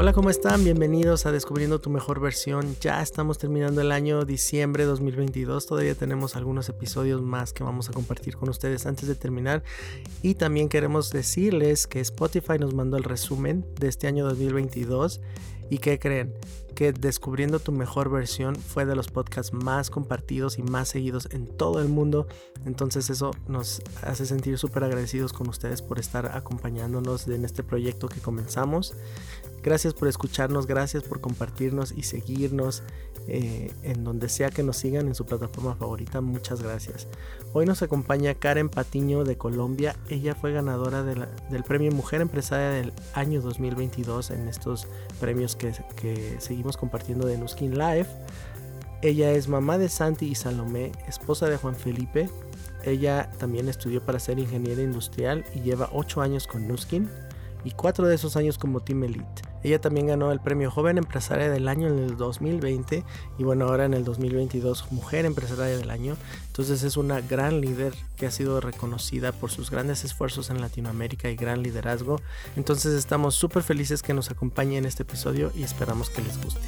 Hola, ¿cómo están? Bienvenidos a Descubriendo tu mejor versión. Ya estamos terminando el año diciembre 2022. Todavía tenemos algunos episodios más que vamos a compartir con ustedes antes de terminar. Y también queremos decirles que Spotify nos mandó el resumen de este año 2022. ¿Y qué creen? que Descubriendo tu mejor versión fue de los podcasts más compartidos y más seguidos en todo el mundo. Entonces eso nos hace sentir súper agradecidos con ustedes por estar acompañándonos en este proyecto que comenzamos. Gracias por escucharnos, gracias por compartirnos y seguirnos eh, en donde sea que nos sigan en su plataforma favorita. Muchas gracias. Hoy nos acompaña Karen Patiño de Colombia. Ella fue ganadora del premio Mujer Empresaria del año 2022 en estos premios que, que seguimos compartiendo de Nuskin Live. Ella es mamá de Santi y Salomé, esposa de Juan Felipe. Ella también estudió para ser ingeniera industrial y lleva 8 años con Nuskin y 4 de esos años como Team Elite. Ella también ganó el premio Joven Empresaria del Año en el 2020 y bueno, ahora en el 2022 Mujer Empresaria del Año. Entonces es una gran líder que ha sido reconocida por sus grandes esfuerzos en Latinoamérica y gran liderazgo. Entonces estamos súper felices que nos acompañe en este episodio y esperamos que les guste.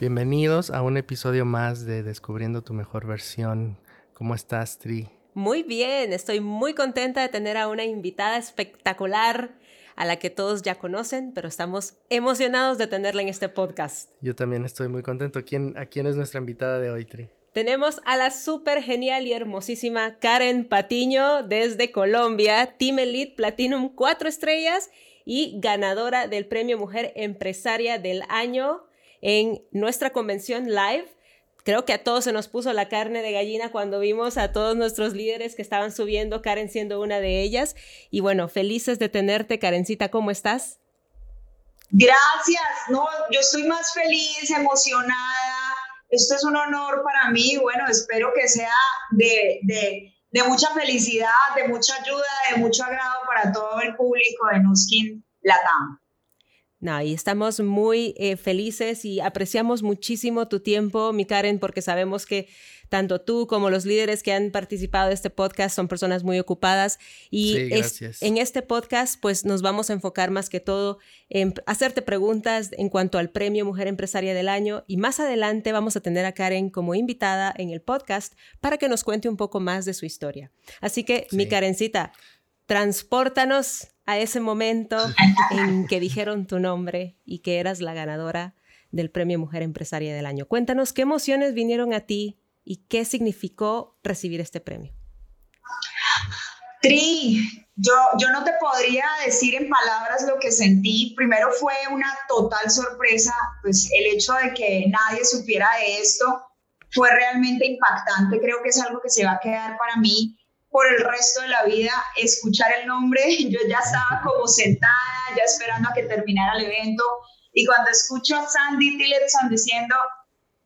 Bienvenidos a un episodio más de Descubriendo tu mejor versión. ¿Cómo estás, Tri? Muy bien, estoy muy contenta de tener a una invitada espectacular a la que todos ya conocen, pero estamos emocionados de tenerla en este podcast. Yo también estoy muy contento. ¿Quién, ¿A quién es nuestra invitada de hoy, Tri? Tenemos a la súper genial y hermosísima Karen Patiño desde Colombia, Team Elite Platinum 4 estrellas y ganadora del Premio Mujer Empresaria del Año en nuestra convención live creo que a todos se nos puso la carne de gallina cuando vimos a todos nuestros líderes que estaban subiendo, Karen siendo una de ellas. Y bueno, felices de tenerte, Karencita, ¿cómo estás? Gracias, no, yo estoy más feliz, emocionada. Esto es un honor para mí. Bueno, espero que sea de, de, de mucha felicidad, de mucha ayuda, de mucho agrado para todo el público de Nuskin Latam. No, y estamos muy eh, felices y apreciamos muchísimo tu tiempo, mi Karen, porque sabemos que tanto tú como los líderes que han participado de este podcast son personas muy ocupadas. Y en este podcast pues nos vamos a enfocar más que todo en hacerte preguntas en cuanto al premio Mujer Empresaria del Año. Y más adelante vamos a tener a Karen como invitada en el podcast para que nos cuente un poco más de su historia. Así que mi Karencita, transpórtanos a ese momento en que dijeron tu nombre y que eras la ganadora del Premio Mujer Empresaria del Año. Cuéntanos qué emociones vinieron a ti y qué significó recibir este premio. Tri, yo, yo no te podría decir en palabras lo que sentí. Primero fue una total sorpresa, pues el hecho de que nadie supiera de esto fue realmente impactante. Creo que es algo que se va a quedar para mí por el resto de la vida escuchar el nombre. Yo ya estaba como sentada, ya esperando a que terminara el evento. Y cuando escucho a Sandy Tilleton diciendo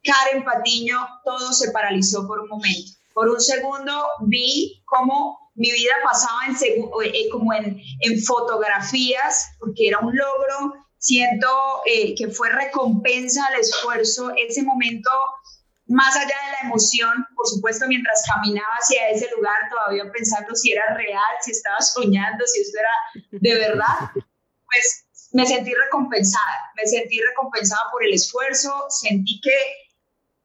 Karen Patiño, todo se paralizó por un momento. Por un segundo vi cómo mi vida pasaba en, eh, como en, en, fotografías, porque era un logro. Siento eh, que fue recompensa al esfuerzo. Ese momento más allá de la emoción, por supuesto, mientras caminaba hacia ese lugar, todavía pensando si era real, si estaba soñando, si esto era de verdad, pues me sentí recompensada, me sentí recompensada por el esfuerzo, sentí que,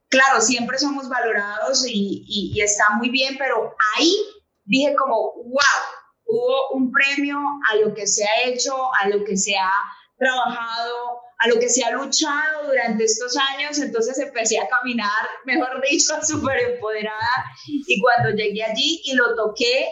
claro, siempre somos valorados y, y, está muy bien, pero ahí dije como, wow, hubo un premio a lo que se ha hecho, a lo que se ha trabajado, a lo que se ha luchado durante estos años, entonces empecé a caminar, mejor dicho, súper empoderada y cuando llegué allí y lo toqué,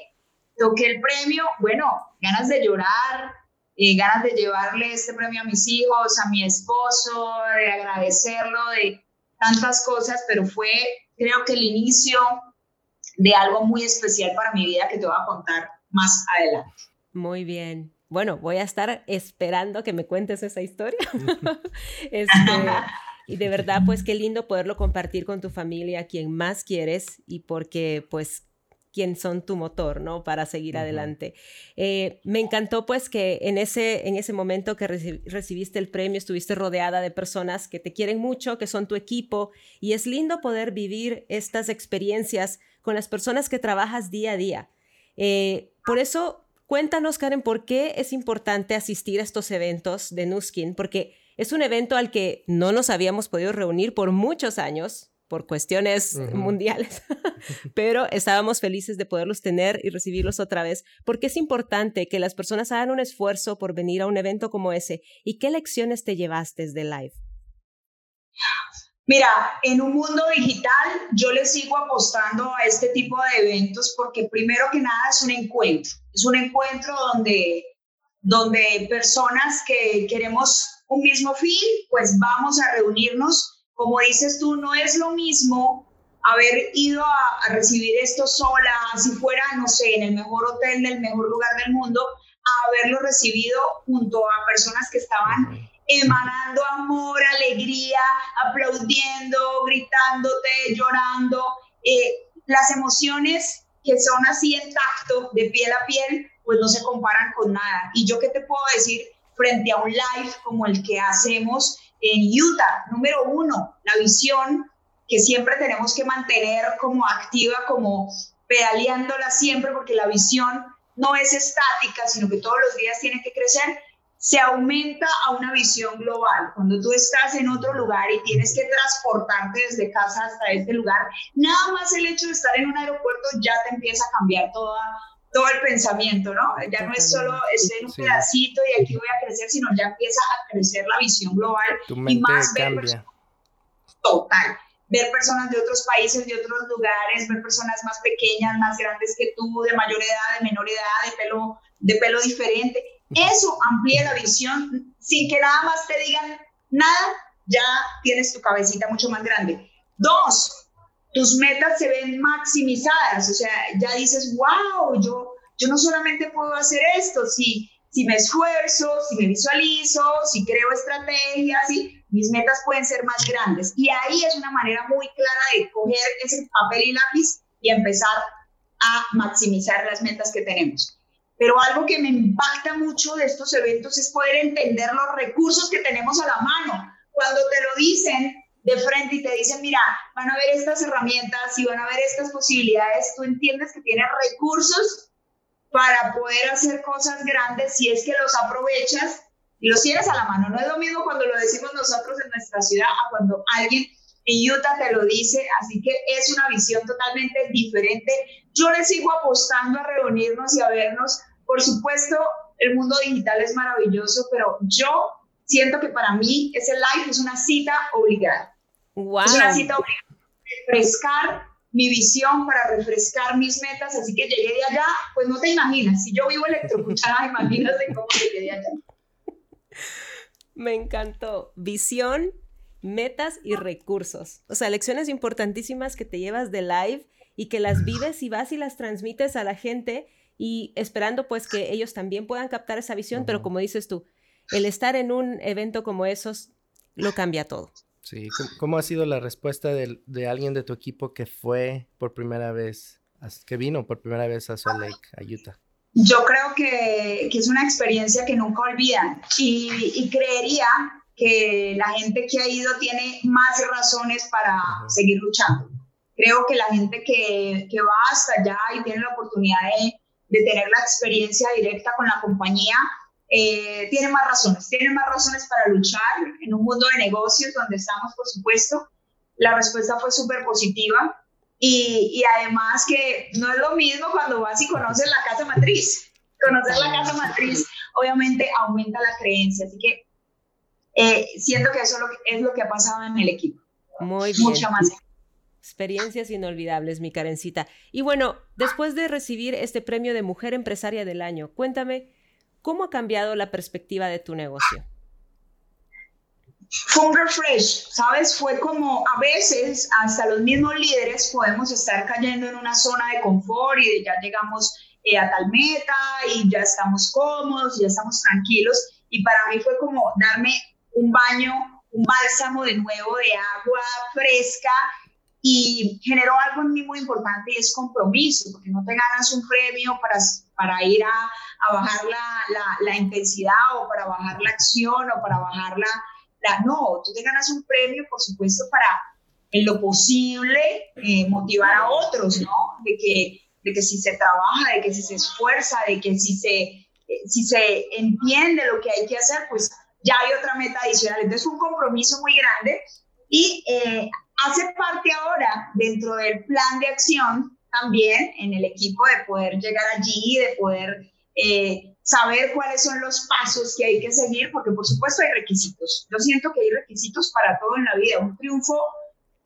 toqué el premio, bueno, ganas de llorar, eh, ganas de llevarle este premio a mis hijos, a mi esposo, de agradecerlo, de tantas cosas, pero fue creo que el inicio de algo muy especial para mi vida que te voy a contar más adelante. Muy bien bueno, voy a estar esperando que me cuentes esa historia. Este, y de verdad, pues qué lindo poderlo compartir con tu familia, quien más quieres, y porque pues quien son tu motor, ¿no? Para seguir adelante. Eh, me encantó pues que en ese, en ese momento que recibiste el premio estuviste rodeada de personas que te quieren mucho, que son tu equipo, y es lindo poder vivir estas experiencias con las personas que trabajas día a día. Eh, por eso, cuéntanos, Karen, ¿por qué es importante asistir a estos eventos de Nuskin? Porque es un evento al que no nos habíamos podido reunir por muchos años, por cuestiones mundiales, pero estábamos felices de poderlos tener y recibirlos otra vez, porque es importante que las personas hagan un esfuerzo por venir a un evento como ese. ¿Y qué lecciones te llevaste de live? Mira, en un mundo digital yo le sigo apostando a este tipo de eventos porque primero que nada es un encuentro, es un encuentro donde, donde personas que queremos un mismo fin, pues vamos a reunirnos. Como dices tú, no es lo mismo haber ido a, recibir esto sola, si fuera, no sé, en el mejor hotel del mejor lugar del mundo, a haberlo recibido junto a personas que estaban emanando amor, alegría, aplaudiendo, gritándote, llorando. Eh, las emociones que son así en tacto, de piel a piel, pues no se comparan con nada. Y yo qué te puedo decir frente a un live como el que hacemos, en Utah, número uno, la visión que siempre tenemos que mantener como activa, como pedaleándola siempre, porque la visión no es estática, sino que todos los días tiene que crecer, se aumenta a una visión global. Cuando tú estás en otro lugar y tienes que transportarte desde casa hasta este lugar, nada más el hecho de estar en un aeropuerto ya te empieza a cambiar toda, todo el pensamiento, ¿no? Ya no es solo estoy en un pedacito y aquí voy a crecer, sino ya empieza a crecer la visión global y más ver total, ver personas de otros países, de otros lugares, ver personas más pequeñas, más grandes que tú, de mayor edad, de menor edad, de pelo, de pelo diferente. Eso amplía la visión sin que nada más te digan nada, ya tienes tu cabecita mucho más grande. Dos, tus metas se ven maximizadas, o sea, ya dices, wow, yo, yo no solamente puedo hacer esto, si, si me esfuerzo, si me visualizo, si creo estrategias, mis metas pueden ser más grandes. Y ahí es una manera muy clara de coger ese papel y lápiz y empezar a maximizar las metas que tenemos. Pero algo que me impacta mucho de estos eventos es poder entender los recursos que tenemos a la mano. Cuando te lo dicen, de frente y te dicen, mira, van a ver estas herramientas y van a ver estas posibilidades, tú entiendes que tienes recursos para poder hacer cosas grandes si es que los aprovechas y los tienes a la mano. No es lo mismo cuando lo decimos nosotros en nuestra ciudad a cuando alguien en Utah te lo dice, así que es una visión totalmente diferente. Yo le sigo apostando a reunirnos y a vernos. Por supuesto, el mundo digital es maravilloso, pero yo siento que para mí ese live es una cita obligada. Wow. Es una cita para refrescar mi visión, para refrescar mis metas, así que llegué de allá, pues no te imaginas, si yo vivo electrocutada, imagínate cómo llegué de allá. Me encantó. Visión, metas y recursos. O sea, lecciones importantísimas que te llevas de live y que las vives y vas y las transmites a la gente y esperando pues que ellos también puedan captar esa visión, pero como dices tú, el estar en un evento como esos lo cambia todo. Sí, ¿cómo ha sido la respuesta de, de, alguien de tu equipo que fue por primera vez, que vino por primera vez a Salt Lake, a Utah? Yo creo que, que es una experiencia que nunca olvidan y, y, creería que la gente que ha ido tiene más razones para seguir luchando. Creo que la gente que, que, va hasta allá y tiene la oportunidad de, de tener la experiencia directa con la compañía, eh, tiene más razones, tiene más razones para luchar en un mundo de negocios donde estamos, por supuesto. La respuesta fue súper positiva y, y, además que no es lo mismo cuando vas y conoces la casa matriz. Conocer la casa matriz obviamente aumenta la creencia, así que eh, siento que eso es lo que, es lo que ha pasado en el equipo. Muy bien. Mucha más. Experiencias inolvidables, mi Karencita. Y bueno, después de recibir este premio de Mujer Empresaria del Año, cuéntame, ¿Cómo ha cambiado la perspectiva de tu negocio? Fue un refresh, ¿sabes? Fue como a veces hasta los mismos líderes podemos estar cayendo en una zona de confort y ya llegamos eh, a tal meta y ya estamos cómodos, ya estamos tranquilos. Y para mí fue como darme un baño, un bálsamo de nuevo de agua fresca y generó algo en muy importante y es compromiso, porque no te ganas un premio para, para ir a, a bajar la, la, la, intensidad o para bajar la acción o para bajar la, la... No, tú te ganas un premio, por supuesto, para en lo posible eh, motivar a otros, ¿no? De que, de que si se trabaja, de que si se esfuerza, de que si se, eh, si se entiende lo que hay que hacer, pues ya hay otra meta adicional. Entonces, un compromiso muy grande y eh, hace parte ahora dentro del plan de acción también en el equipo de poder llegar allí, de poder eh, saber cuáles son los pasos que hay que seguir, porque por supuesto hay requisitos. Yo siento que hay requisitos para todo en la vida. Un triunfo,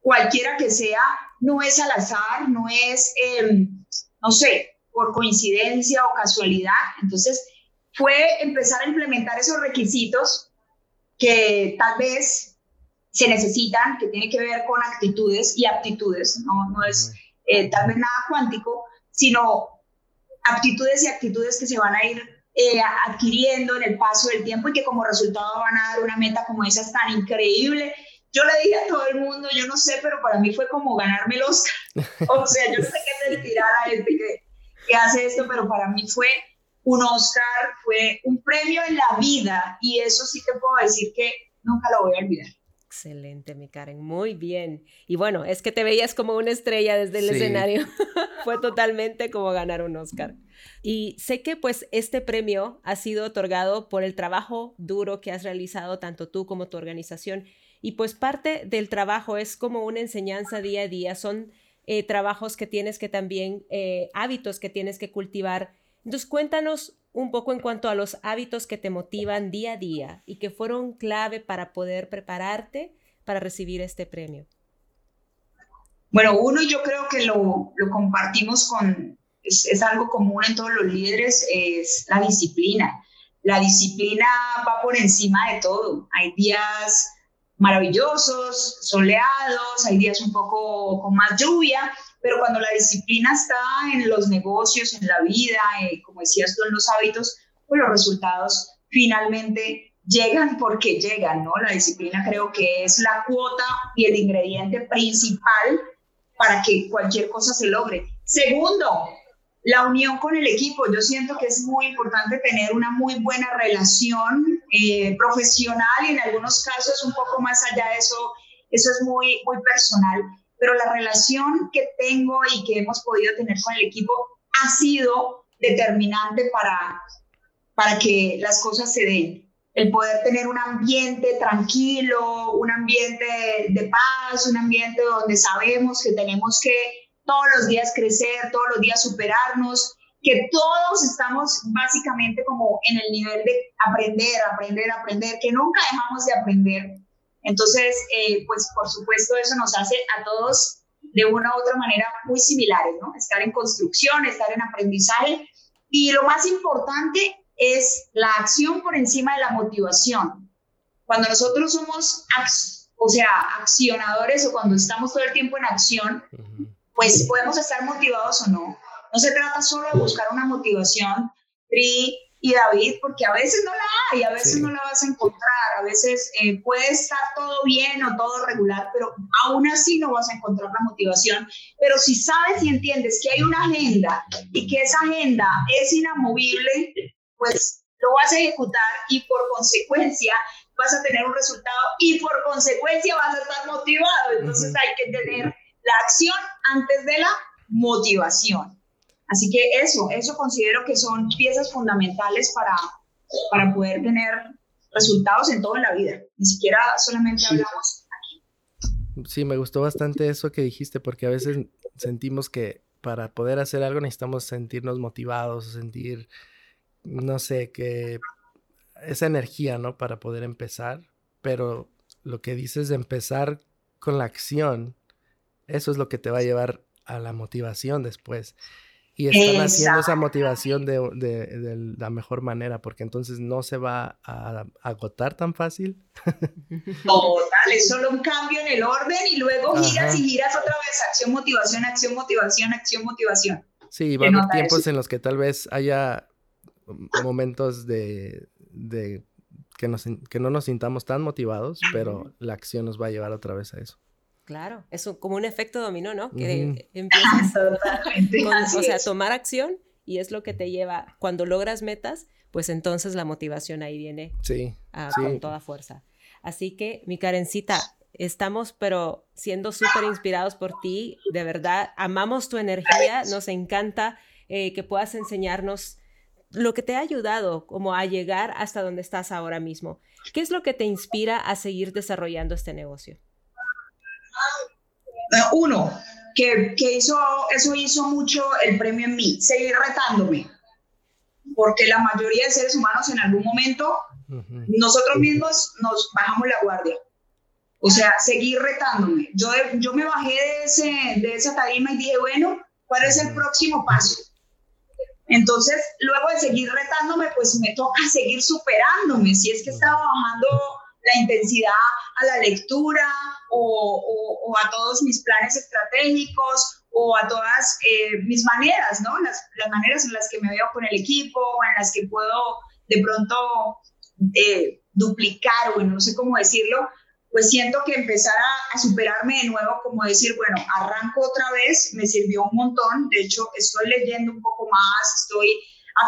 cualquiera que sea, no es al azar, no es, em, no sé, por coincidencia o casualidad. Entonces, fue empezar a implementar esos requisitos que tal vez se necesitan, que tiene que ver con actitudes y aptitudes, no, no es eh, tal vez nada cuántico, sino aptitudes y actitudes que se van a ir eh, adquiriendo en el paso del tiempo y que como resultado van a dar una meta como esa tan increíble. Yo le dije a todo el mundo, yo no sé, pero para mí fue como ganarme el Oscar. o sea, yo no sé qué sentirá la gente que, que hace esto, pero para mí fue un Oscar, fue un premio en la vida y eso sí te puedo decir que nunca lo voy a olvidar. Excelente, mi Karen, muy bien. Y bueno, es que te veías como una estrella desde el escenario. Fue totalmente como ganar un Oscar. Y sé que pues este premio ha sido otorgado por el trabajo duro que has realizado tanto tú como tu organización. Y pues parte del trabajo es como una enseñanza día a día, son eh, trabajos que tienes que también, eh, hábitos que tienes que cultivar. Entonces cuéntanos un poco en cuanto a los hábitos que te motivan día a día y que fueron clave para poder prepararte para recibir este premio. Bueno, uno yo creo que lo, compartimos con, es, es, algo común en todos los líderes, es la disciplina. La disciplina va por encima de todo. Hay días maravillosos, soleados, hay días un poco con más lluvia, pero cuando la disciplina está en los negocios, en la vida, eh, como decías tú, en los hábitos, pues los resultados finalmente llegan porque llegan, ¿no? La disciplina creo que es la cuota y el ingrediente principal para que cualquier cosa se logre. Segundo, la unión con el equipo. Yo siento que es muy importante tener una muy buena relación eh, profesional y en algunos casos un poco más allá de eso, eso es muy, muy personal pero la relación que tengo y que hemos podido tener con el equipo ha sido determinante para, para que las cosas se den. El poder tener un ambiente tranquilo, un ambiente de paz, un ambiente donde sabemos que tenemos que todos los días crecer, todos los días superarnos, que todos estamos básicamente como en el nivel de aprender, aprender, aprender, que nunca dejamos de aprender entonces, eh, pues por supuesto eso nos hace a todos de una u otra manera muy similares, ¿no? Estar en construcción, estar en aprendizaje. Y lo más importante es la acción por encima de la motivación. Cuando nosotros somos, o sea, accionadores o cuando estamos todo el tiempo en acción, pues podemos estar motivados o no. No se trata solo de buscar una motivación tri y David, porque a veces no la hay, a veces no la vas a encontrar, a veces eh, puede estar todo bien o todo regular, pero aún así no vas a encontrar la motivación. Pero si sabes y entiendes que hay una agenda y que esa agenda es inamovible, pues lo vas a ejecutar y por consecuencia vas a tener un resultado y por consecuencia vas a estar motivado. Entonces hay que tener la acción antes de la motivación. Así que eso, eso considero que son piezas fundamentales para, para poder tener resultados en toda la vida. Ni siquiera solamente hablamos aquí. Sí, me gustó bastante eso que dijiste, porque a veces sentimos que para poder hacer algo necesitamos sentirnos motivados, sentir, no sé, que esa energía, ¿no? Para poder empezar. Pero lo que dices de empezar con la acción, eso es lo que te va a llevar a la motivación después y están haciendo esa motivación de, de, de, la mejor manera, porque entonces no se va a, agotar tan fácil. Total, es solo un cambio en el orden y luego giras y giras otra vez, acción, motivación, acción, motivación, acción, motivación. Sí, va a haber tiempos en los que tal vez haya momentos de, de que, nos, que no nos sintamos tan motivados, pero la acción nos va a llevar otra vez a eso. Claro, es como un efecto dominó, ¿no? Que empiezas o sea, tomar acción y es lo que te lleva, cuando logras metas, pues entonces la motivación ahí viene sí, con toda fuerza. Así que, mi Karencita, estamos pero siendo súper inspirados por ti, de verdad, amamos tu energía, nos encanta eh, que puedas enseñarnos lo que te ha ayudado como a llegar hasta donde estás ahora mismo. ¿Qué es lo que te inspira a seguir desarrollando este negocio? Eh, uno, que, que hizo, eso hizo mucho el premio en mí, seguir retándome, porque la mayoría de seres humanos en algún momento, nosotros mismos nos bajamos la guardia. O sea, seguir retándome. Yo, yo me bajé de, ese, de esa tarima y dije, bueno, ¿cuál es el próximo paso? Entonces, luego de seguir retándome, pues me toca seguir superándome. Si es que estaba bajando la intensidad a la lectura o, a todos mis planes estratégicos o a todas eh, mis maneras, ¿no? Las, maneras en las que me veo con el equipo, en las que puedo de pronto eh, duplicar o no sé cómo decirlo, pues siento que empezar a, superarme de nuevo, como decir, bueno, arranco otra vez, me sirvió un montón. De hecho, estoy leyendo un poco más, estoy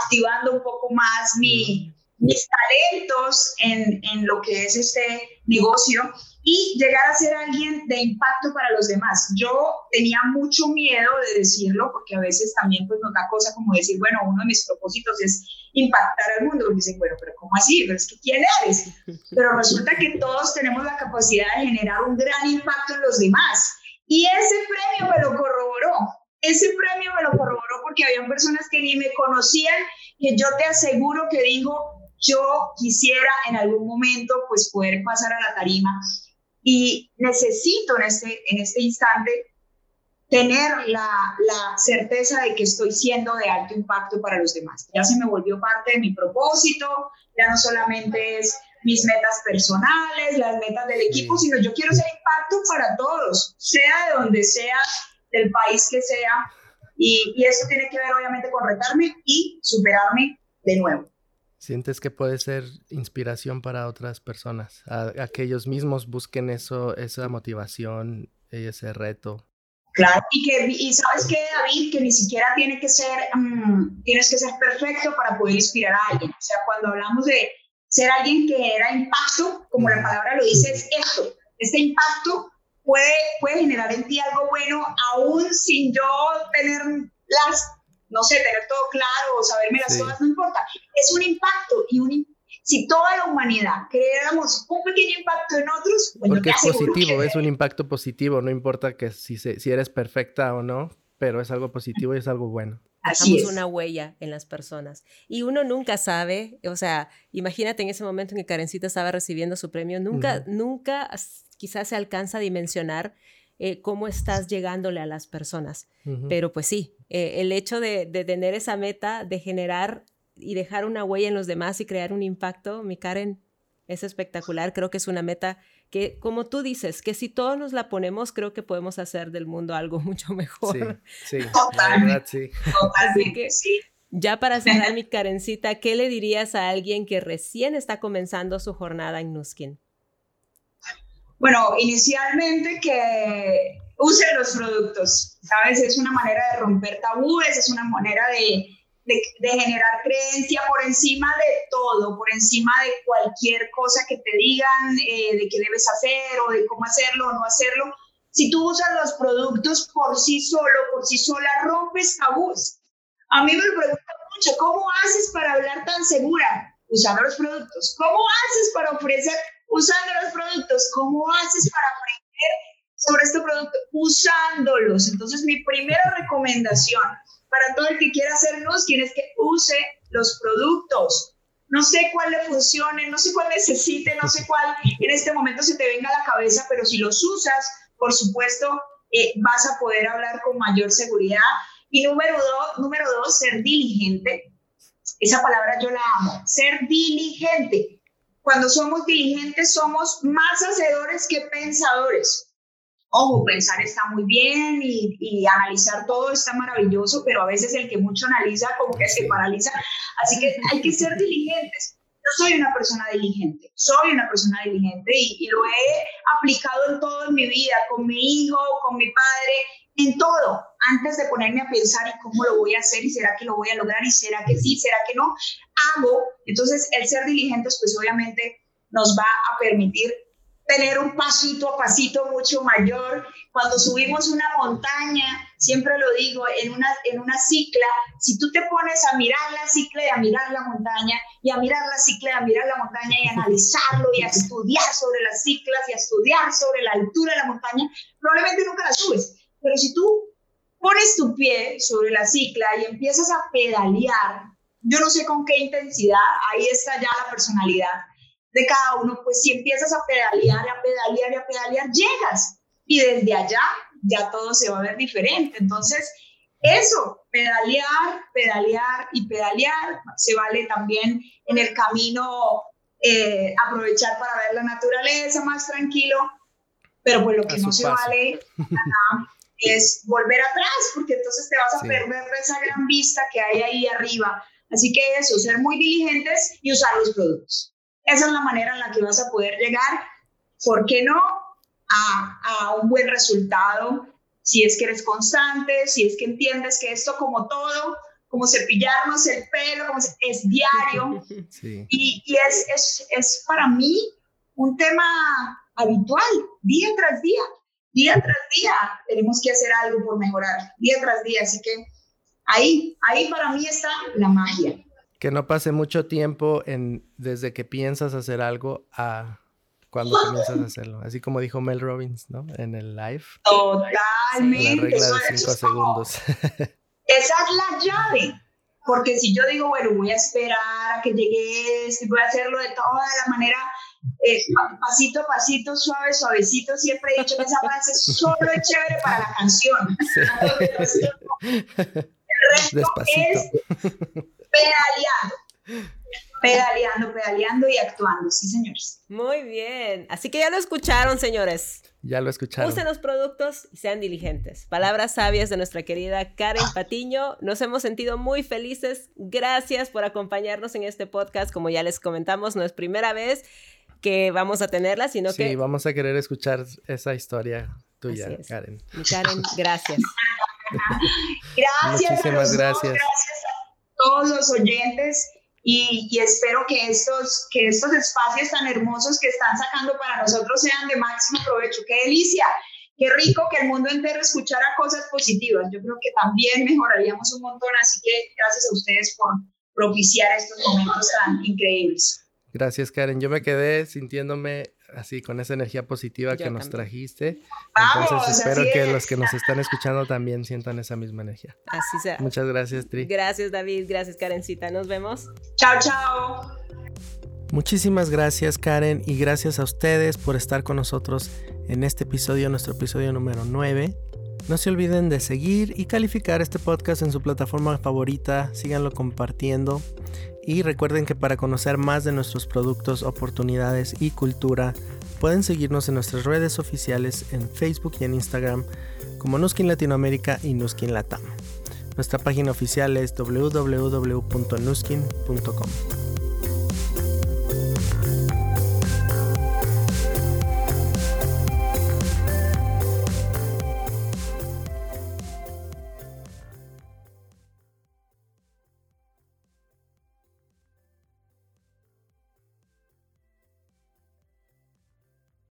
activando un poco más mi, mis talentos en, en lo que es este negocio y llegar a ser alguien de impacto para los demás. Yo tenía mucho miedo de decirlo porque a veces también pues nos da cosa como decir, bueno, uno de mis propósitos es impactar al mundo. Y dicen, bueno, pero ¿cómo así? Pero es que ¿quién eres? Pero resulta que todos tenemos la capacidad de generar un gran impacto en los demás. Y ese premio me lo corroboró. Ese premio me lo corroboró porque había personas que ni me conocían, que yo te aseguro que digo, yo quisiera en algún momento pues poder pasar a la tarima y necesito en este, en este instante tener la, la, certeza de que estoy siendo de alto impacto para los demás. Ya se me volvió parte de mi propósito, ya no solamente es mis metas personales, las metas del equipo, sino yo quiero ser impacto para todos, sea de donde sea, del país que sea. Y, y esto tiene que ver obviamente con retarme y superarme de nuevo. ¿Sientes que puede ser inspiración para otras personas? A, que ellos mismos busquen eso, esa motivación, ese reto. Claro, y que y sabes que David, que ni siquiera tiene que ser, mm, tienes que ser perfecto para poder inspirar a alguien. O sea, cuando hablamos de ser alguien que era impacto, como la palabra lo dice, es esto. Este impacto puede, puede generar en ti algo bueno, aún sin yo tener las no sé, tener todo claro o saberme las cosas, no importa. Es un impacto y un si toda la humanidad creáramos un pequeño impacto en otros, pues porque es positivo, es un impacto positivo, no importa que si, si eres perfecta o no, pero es algo positivo y es algo bueno. Así Dejamos una huella en las personas. Y uno nunca sabe, o sea, imagínate en ese momento en que Karencita estaba recibiendo su premio, nunca, nunca quizás se alcanza a dimensionar eh, cómo estás llegándole a las personas. Pero pues sí, eh, el hecho de, tener esa meta de generar y dejar una huella en los demás y crear un impacto, mi Karen, es espectacular. Creo que es una meta que, como tú dices, que si todos nos la ponemos, creo que podemos hacer del mundo algo mucho mejor. Sí, sí, verdad, sí. Así que, ya para cerrar mi Karencita, ¿qué le dirías a alguien que recién está comenzando su jornada en Nuskin? Bueno, inicialmente que use los productos, ¿sabes? Es una manera de romper tabúes, es una manera de, de, generar creencia por encima de todo, por encima de cualquier cosa que te digan eh, de qué debes hacer o de cómo hacerlo o no hacerlo. Si tú usas los productos por sí solo, por sí sola, rompes tabúes. A mí me preguntan mucho, ¿cómo haces para hablar tan segura? Usando los productos. ¿Cómo haces para ofrecer usando los productos? ¿Cómo haces para aprender sobre este producto usándolos. Entonces, mi primera recomendación para todo el que quiera hacer Nuskin es que use los productos. No sé cuál le funcione, no sé cuál necesite, no sé cuál en este momento se te venga a la cabeza, pero si los usas, por supuesto, eh, vas a poder hablar con mayor seguridad. Y número dos, número dos, ser diligente. Esa palabra yo la amo, ser diligente. Cuando somos diligentes somos más hacedores que pensadores. Ojo, pensar está muy bien y, analizar todo está maravilloso, pero a veces el que mucho analiza como que se paraliza. Así que hay que ser diligentes. soy una persona diligente, soy una persona diligente y, lo he aplicado en todo en mi vida, con mi hijo, con mi padre, en todo, antes de ponerme a pensar y cómo lo voy a hacer y será que lo voy a lograr y será que sí, será que no, hago. Entonces, el ser diligentes, pues obviamente nos va a permitir tener un pasito a pasito mucho mayor. Cuando subimos una montaña, siempre lo digo, en una, en una cicla, si tú te pones a mirar la cicla y a mirar la montaña, y a mirar la cicla y a mirar la montaña y a analizarlo y a estudiar sobre las ciclas y a estudiar sobre la altura de la montaña, probablemente nunca la subes. Pero si tú pones tu pie sobre la cicla y empiezas a pedalear, yo no sé con qué intensidad, ahí está ya la personalidad de cada uno, pues si empiezas a pedalear, a pedalear y a pedalear, llegas. Y desde allá ya todo se va a ver diferente. Entonces, eso, pedalear, pedalear y pedalear, se vale también en el camino eh, aprovechar para ver la naturaleza más tranquilo, pero pues lo que no se vale es volver atrás, porque entonces te vas a perder esa gran vista que hay ahí arriba. Así que eso, ser muy diligentes y usar los productos. Esa es la manera en la que vas a poder llegar, ¿por qué no? A, a un buen resultado, si es que eres constante, si es que entiendes que esto como todo, como cepillarnos el pelo, como es diario. Y, y es, es, es, para mí un tema habitual, día tras día, día tras día tenemos que hacer algo por mejorar, día tras día. Así que ahí, ahí para mí está la magia que no pase mucho tiempo en, desde que piensas hacer algo a cuando comienzas a hacerlo. Así como dijo Mel Robbins, ¿no? En el live. Totalmente. La regla de cinco segundos. Esa es la llave. Porque si yo digo, bueno, voy a esperar a que llegue esto y voy a hacerlo de toda la manera, eh, pasito a pasito, suave, suavecito, siempre he dicho que esa frase solo es chévere para la canción. El resto Despacito pedaleando. Pedaleando, pedaleando y actuando, sí, señores. Muy bien. Así que ya lo escucharon, señores. Ya lo escucharon. Usen los productos y sean diligentes. Palabras sabias de nuestra querida Karen Patiño. Nos hemos sentido muy felices. Gracias por acompañarnos en este podcast. Como ya les comentamos, no es primera vez que vamos a tenerla, sino que... Sí, vamos a querer escuchar esa historia tuya, Karen. Karen, gracias. gracias. Muchísimas gracias todos los oyentes y, espero que estos, que estos espacios tan hermosos que están sacando para nosotros sean de máximo provecho. ¡Qué delicia! Qué rico que el mundo entero escuchara cosas positivas. Yo creo que también mejoraríamos un montón, así que gracias a ustedes por propiciar estos momentos tan increíbles. Gracias, Karen. Yo me quedé sintiéndome así con esa energía positiva que nos trajiste. Entonces espero que los que nos están escuchando también sientan esa misma energía. Así será. Muchas gracias, Tri. Gracias, David. Gracias, Karencita. Nos vemos. Chao, chao. Muchísimas gracias, Karen, y gracias a ustedes por estar con nosotros en este episodio, nuestro episodio número 9. No se olviden de seguir y calificar este podcast en su plataforma favorita, síganlo compartiendo y recuerden que para conocer más de nuestros productos, oportunidades y cultura, pueden seguirnos en nuestras redes oficiales en Facebook y en Instagram como Nuskin Latinoamérica y Nuskin Latam. Nuestra página oficial es www.nuskin.com.